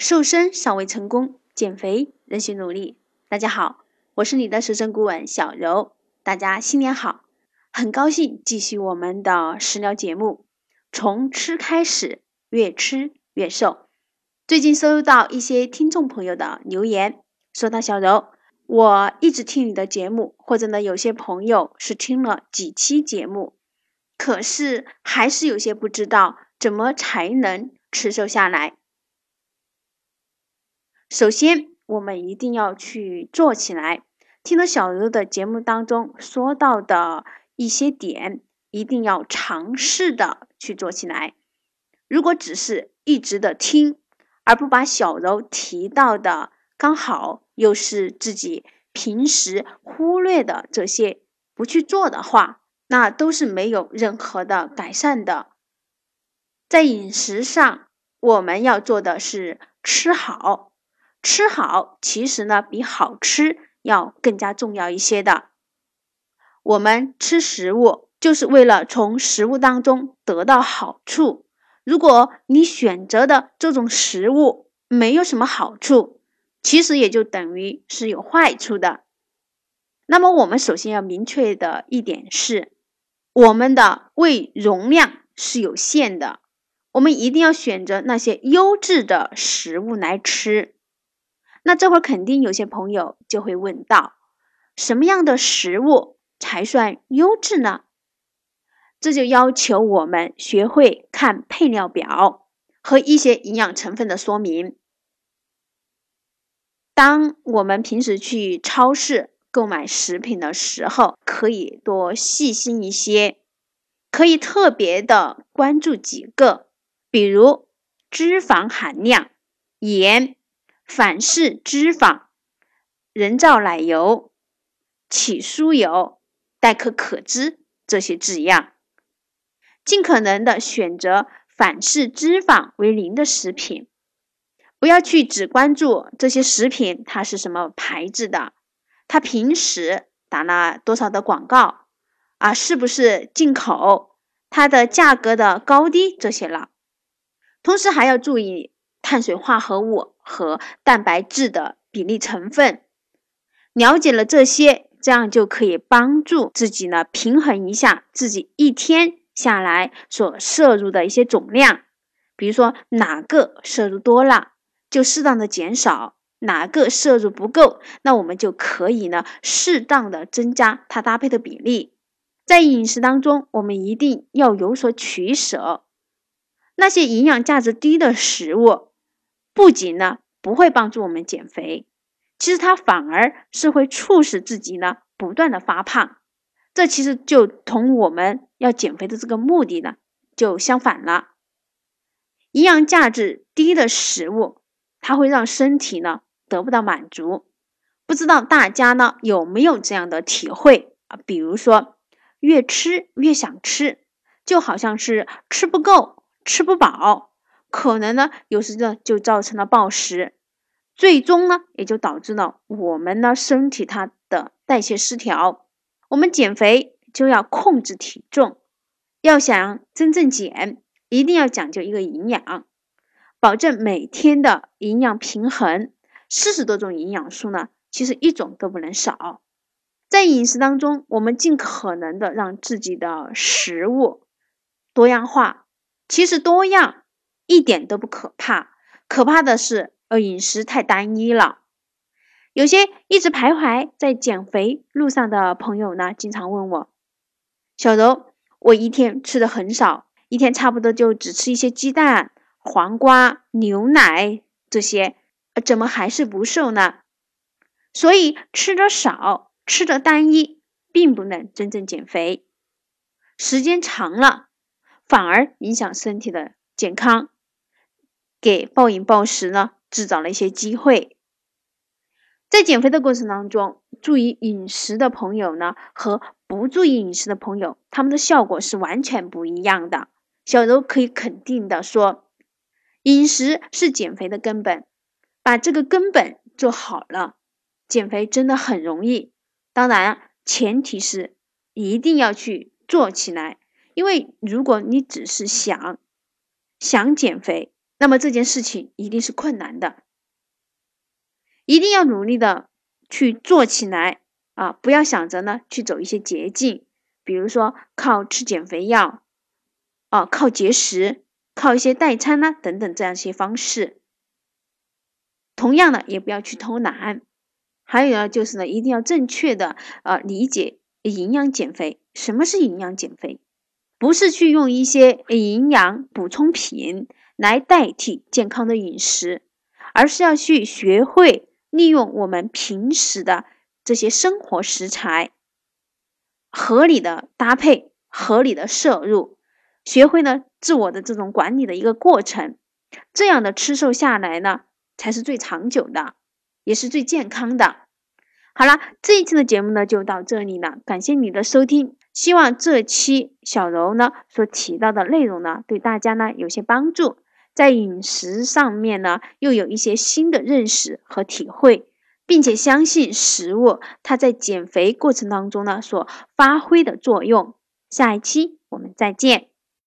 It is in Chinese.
瘦身尚未成功，减肥仍需努力。大家好，我是你的瘦身顾问小柔，大家新年好！很高兴继续我们的食疗节目，从吃开始，越吃越瘦。最近收到一些听众朋友的留言，说到小柔，我一直听你的节目，或者呢，有些朋友是听了几期节目，可是还是有些不知道怎么才能吃瘦下来。首先，我们一定要去做起来。听了小柔的节目当中说到的一些点，一定要尝试的去做起来。如果只是一直的听，而不把小柔提到的刚好又是自己平时忽略的这些不去做的话，那都是没有任何的改善的。在饮食上，我们要做的是吃好。吃好，其实呢比好吃要更加重要一些的。我们吃食物就是为了从食物当中得到好处。如果你选择的这种食物没有什么好处，其实也就等于是有坏处的。那么我们首先要明确的一点是，我们的胃容量是有限的，我们一定要选择那些优质的食物来吃。那这会儿肯定有些朋友就会问到，什么样的食物才算优质呢？这就要求我们学会看配料表和一些营养成分的说明。当我们平时去超市购买食品的时候，可以多细心一些，可以特别的关注几个，比如脂肪含量、盐。反式脂肪、人造奶油、起酥油、代可可脂这些字样，尽可能的选择反式脂肪为零的食品，不要去只关注这些食品它是什么牌子的，它平时打了多少的广告啊，是不是进口，它的价格的高低这些了，同时还要注意。碳水化合物和蛋白质的比例成分，了解了这些，这样就可以帮助自己呢平衡一下自己一天下来所摄入的一些总量。比如说哪个摄入多了，就适当的减少；哪个摄入不够，那我们就可以呢适当的增加它搭配的比例。在饮食当中，我们一定要有所取舍，那些营养价值低的食物。不仅呢不会帮助我们减肥，其实它反而是会促使自己呢不断的发胖。这其实就同我们要减肥的这个目的呢就相反了。营养价值低的食物，它会让身体呢得不到满足。不知道大家呢有没有这样的体会啊？比如说越吃越想吃，就好像是吃不够、吃不饱。可能呢，有时呢就造成了暴食，最终呢也就导致了我们呢身体它的代谢失调。我们减肥就要控制体重，要想真正减，一定要讲究一个营养，保证每天的营养平衡。四十多种营养素呢，其实一种都不能少。在饮食当中，我们尽可能的让自己的食物多样化。其实多样。一点都不可怕，可怕的是，呃，饮食太单一了。有些一直徘徊在减肥路上的朋友呢，经常问我：“小柔，我一天吃的很少，一天差不多就只吃一些鸡蛋、黄瓜、牛奶这些，怎么还是不瘦呢？”所以，吃的少，吃的单一，并不能真正减肥，时间长了，反而影响身体的健康。给暴饮暴食呢制造了一些机会。在减肥的过程当中，注意饮食的朋友呢和不注意饮食的朋友，他们的效果是完全不一样的。小柔可以肯定的说，饮食是减肥的根本，把这个根本做好了，减肥真的很容易。当然，前提是一定要去做起来，因为如果你只是想想减肥，那么这件事情一定是困难的，一定要努力的去做起来啊！不要想着呢去走一些捷径，比如说靠吃减肥药，啊，靠节食，靠一些代餐呢等等这样一些方式。同样的，也不要去偷懒。还有呢，就是呢，一定要正确的呃理解营养减肥。什么是营养减肥？不是去用一些营养补充品来代替健康的饮食，而是要去学会利用我们平时的这些生活食材，合理的搭配，合理的摄入，学会呢自我的这种管理的一个过程，这样的吃瘦下来呢，才是最长久的，也是最健康的。好了，这一期的节目呢就到这里了，感谢你的收听。希望这期小柔呢所提到的内容呢，对大家呢有些帮助，在饮食上面呢又有一些新的认识和体会，并且相信食物它在减肥过程当中呢所发挥的作用。下一期我们再见。